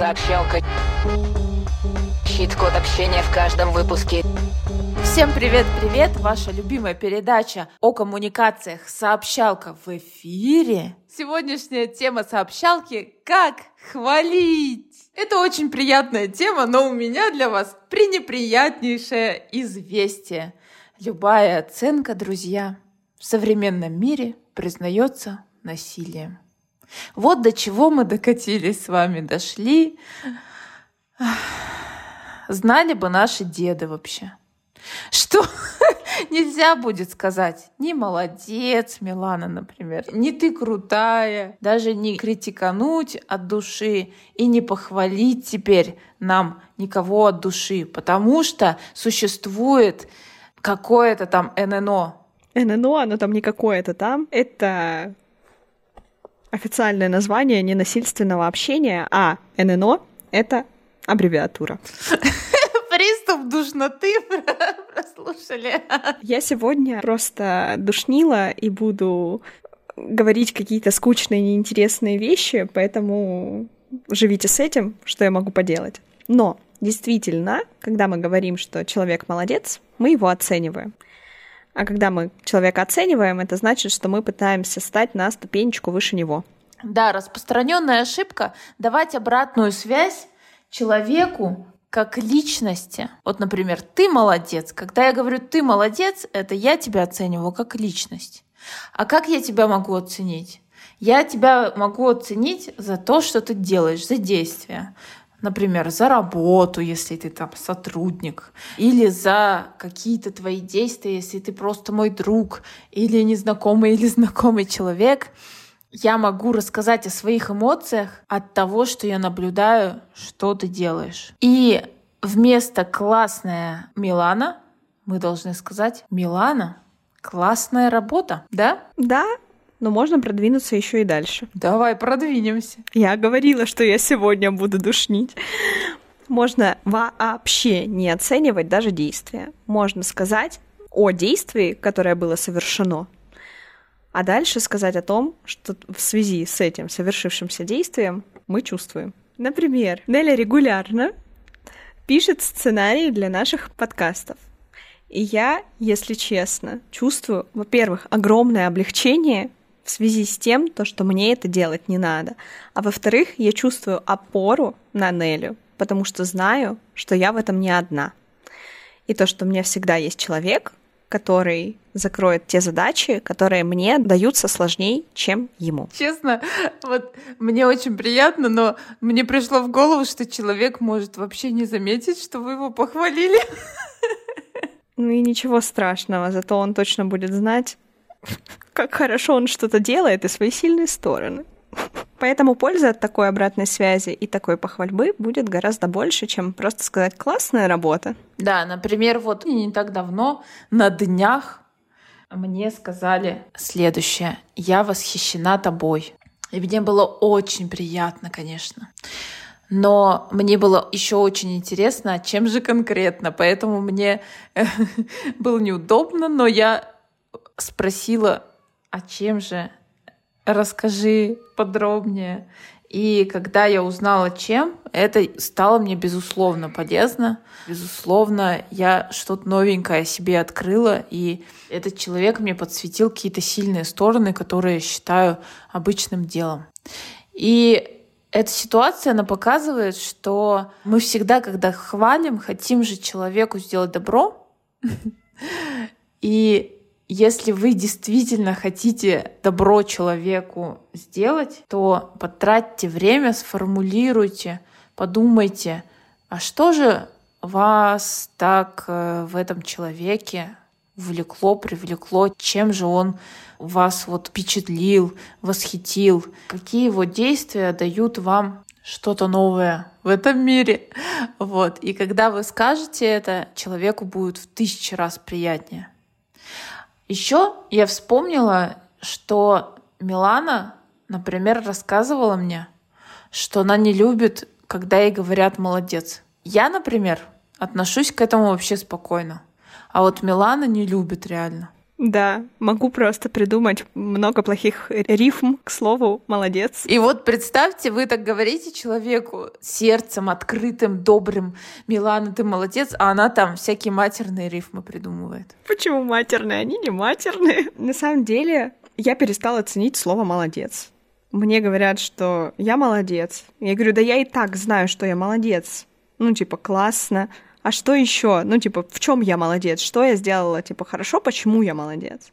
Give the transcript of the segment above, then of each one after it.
Сообщалка. Щит-код общения в каждом выпуске. Всем привет-привет! Ваша любимая передача о коммуникациях «Сообщалка» в эфире. Сегодняшняя тема сообщалки – как хвалить. Это очень приятная тема, но у меня для вас пренеприятнейшее известие. Любая оценка, друзья, в современном мире признается насилием. Вот до чего мы докатились с вами, дошли. Знали бы наши деды вообще, что нельзя будет сказать ни молодец, Милана, например, ни ты крутая, даже не критикануть от души и не похвалить теперь нам никого от души, потому что существует какое-то там ННО. ННО, оно там не какое-то там. Это официальное название ненасильственного общения, а ННО — это аббревиатура. Приступ душноты прослушали. Я сегодня просто душнила и буду говорить какие-то скучные, неинтересные вещи, поэтому живите с этим, что я могу поделать. Но действительно, когда мы говорим, что человек молодец, мы его оцениваем. А когда мы человека оцениваем, это значит, что мы пытаемся стать на ступенечку выше него. Да, распространенная ошибка давать обратную связь человеку как личности. Вот, например, ты молодец. Когда я говорю ты молодец, это я тебя оцениваю как личность. А как я тебя могу оценить? Я тебя могу оценить за то, что ты делаешь, за действия например, за работу, если ты там сотрудник, или за какие-то твои действия, если ты просто мой друг, или незнакомый, или знакомый человек, я могу рассказать о своих эмоциях от того, что я наблюдаю, что ты делаешь. И вместо классная Милана мы должны сказать Милана, классная работа, да? Да, но можно продвинуться еще и дальше. Давай продвинемся. Я говорила, что я сегодня буду душнить. Можно вообще не оценивать даже действия. Можно сказать о действии, которое было совершено, а дальше сказать о том, что в связи с этим совершившимся действием мы чувствуем. Например, Неля регулярно пишет сценарии для наших подкастов. И я, если честно, чувствую, во-первых, огромное облегчение в связи с тем, то, что мне это делать не надо. А во-вторых, я чувствую опору на Нелю, потому что знаю, что я в этом не одна. И то, что у меня всегда есть человек, который закроет те задачи, которые мне даются сложнее, чем ему. Честно, вот мне очень приятно, но мне пришло в голову, что человек может вообще не заметить, что вы его похвалили. Ну и ничего страшного, зато он точно будет знать, как хорошо он что-то делает и свои сильные стороны. Поэтому польза от такой обратной связи и такой похвальбы будет гораздо больше, чем просто сказать «классная работа». Да, например, вот не так давно, на днях, мне сказали следующее. «Я восхищена тобой». И мне было очень приятно, конечно. Но мне было еще очень интересно, чем же конкретно. Поэтому мне было неудобно, но я спросила, а чем же? Расскажи подробнее. И когда я узнала, чем, это стало мне безусловно полезно. Безусловно, я что-то новенькое себе открыла, и этот человек мне подсветил какие-то сильные стороны, которые я считаю обычным делом. И эта ситуация, она показывает, что мы всегда, когда хвалим, хотим же человеку сделать добро. И если вы действительно хотите добро человеку сделать, то потратьте время, сформулируйте, подумайте, а что же вас так э, в этом человеке влекло, привлекло, чем же он вас вот впечатлил, восхитил, какие его действия дают вам что-то новое в этом мире. Вот. И когда вы скажете это, человеку будет в тысячи раз приятнее. Еще я вспомнила, что Милана, например, рассказывала мне, что она не любит, когда ей говорят «молодец». Я, например, отношусь к этому вообще спокойно. А вот Милана не любит реально. Да, могу просто придумать много плохих рифм, к слову, молодец. И вот представьте, вы так говорите человеку сердцем открытым, добрым, Милана, ты молодец, а она там всякие матерные рифмы придумывает. Почему матерные? Они не матерные. На самом деле, я перестала ценить слово «молодец». Мне говорят, что я молодец. Я говорю, да я и так знаю, что я молодец. Ну, типа, классно а что еще? Ну, типа, в чем я молодец? Что я сделала, типа, хорошо, почему я молодец?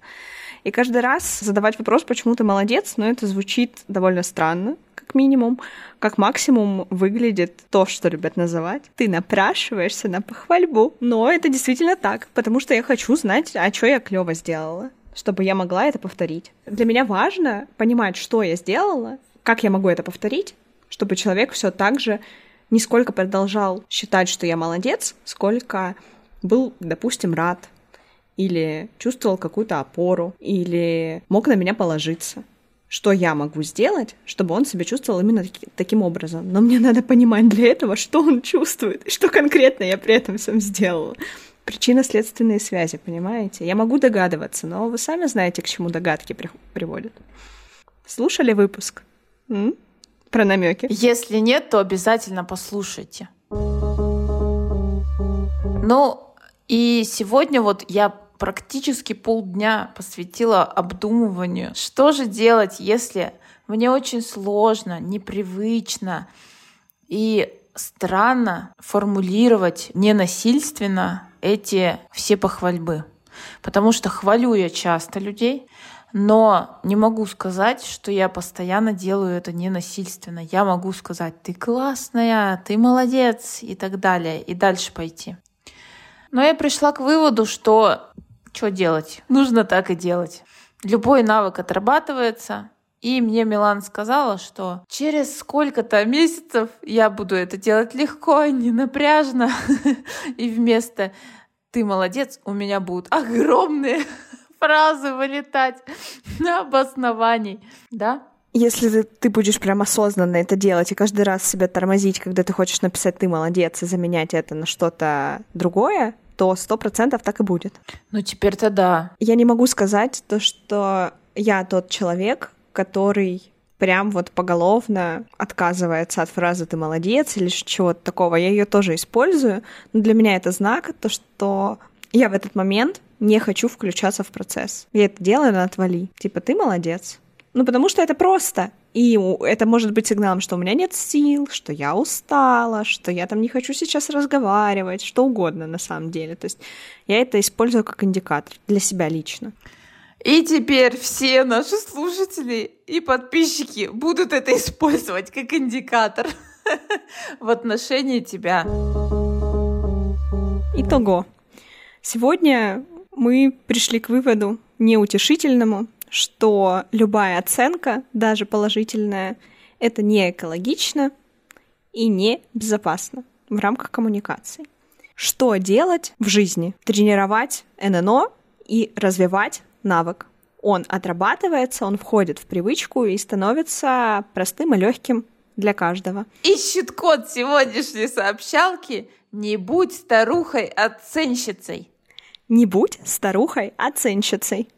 И каждый раз задавать вопрос, почему ты молодец, но ну, это звучит довольно странно, как минимум. Как максимум выглядит то, что любят называть. Ты напрашиваешься на похвальбу. Но это действительно так, потому что я хочу знать, а что я клево сделала чтобы я могла это повторить. Для меня важно понимать, что я сделала, как я могу это повторить, чтобы человек все так же не сколько продолжал считать, что я молодец, сколько был, допустим, рад, или чувствовал какую-то опору, или мог на меня положиться. Что я могу сделать, чтобы он себя чувствовал именно таки, таким образом. Но мне надо понимать для этого, что он чувствует, что конкретно я при этом всем сделала. Причинно-следственные связи, понимаете? Я могу догадываться, но вы сами знаете, к чему догадки при- приводят. Слушали выпуск? М? Про намеки? Если нет, то обязательно послушайте. Ну, и сегодня вот я практически полдня посвятила обдумыванию, что же делать, если мне очень сложно, непривычно и странно формулировать ненасильственно эти все похвальбы. Потому что хвалю я часто людей, но не могу сказать, что я постоянно делаю это ненасильственно. Я могу сказать, ты классная, ты молодец и так далее, и дальше пойти. Но я пришла к выводу, что что делать? Нужно так и делать. Любой навык отрабатывается, и мне Милан сказала, что через сколько-то месяцев я буду это делать легко, не напряжно. И вместо «ты молодец» у меня будут огромные фразы вылетать на обоснований, да? Если ты, ты будешь прям осознанно это делать и каждый раз себя тормозить, когда ты хочешь написать «ты молодец» и заменять это на что-то другое, то сто процентов так и будет. Ну, теперь-то да. Я не могу сказать то, что я тот человек, который прям вот поголовно отказывается от фразы «ты молодец» или чего-то такого. Я ее тоже использую, но для меня это знак, то, что я в этот момент не хочу включаться в процесс. Я это делаю на отвали. Типа, ты молодец. Ну, потому что это просто. И это может быть сигналом, что у меня нет сил, что я устала, что я там не хочу сейчас разговаривать, что угодно на самом деле. То есть я это использую как индикатор для себя лично. И теперь все наши слушатели и подписчики будут это использовать как индикатор в отношении тебя. Итого. Сегодня мы пришли к выводу неутешительному, что любая оценка, даже положительная, это не экологично и не безопасно в рамках коммуникации. Что делать в жизни? Тренировать ННО и развивать навык. Он отрабатывается, он входит в привычку и становится простым и легким для каждого. Ищет код сегодняшней сообщалки «Не будь старухой-оценщицей». Не будь старухой-оценщицей.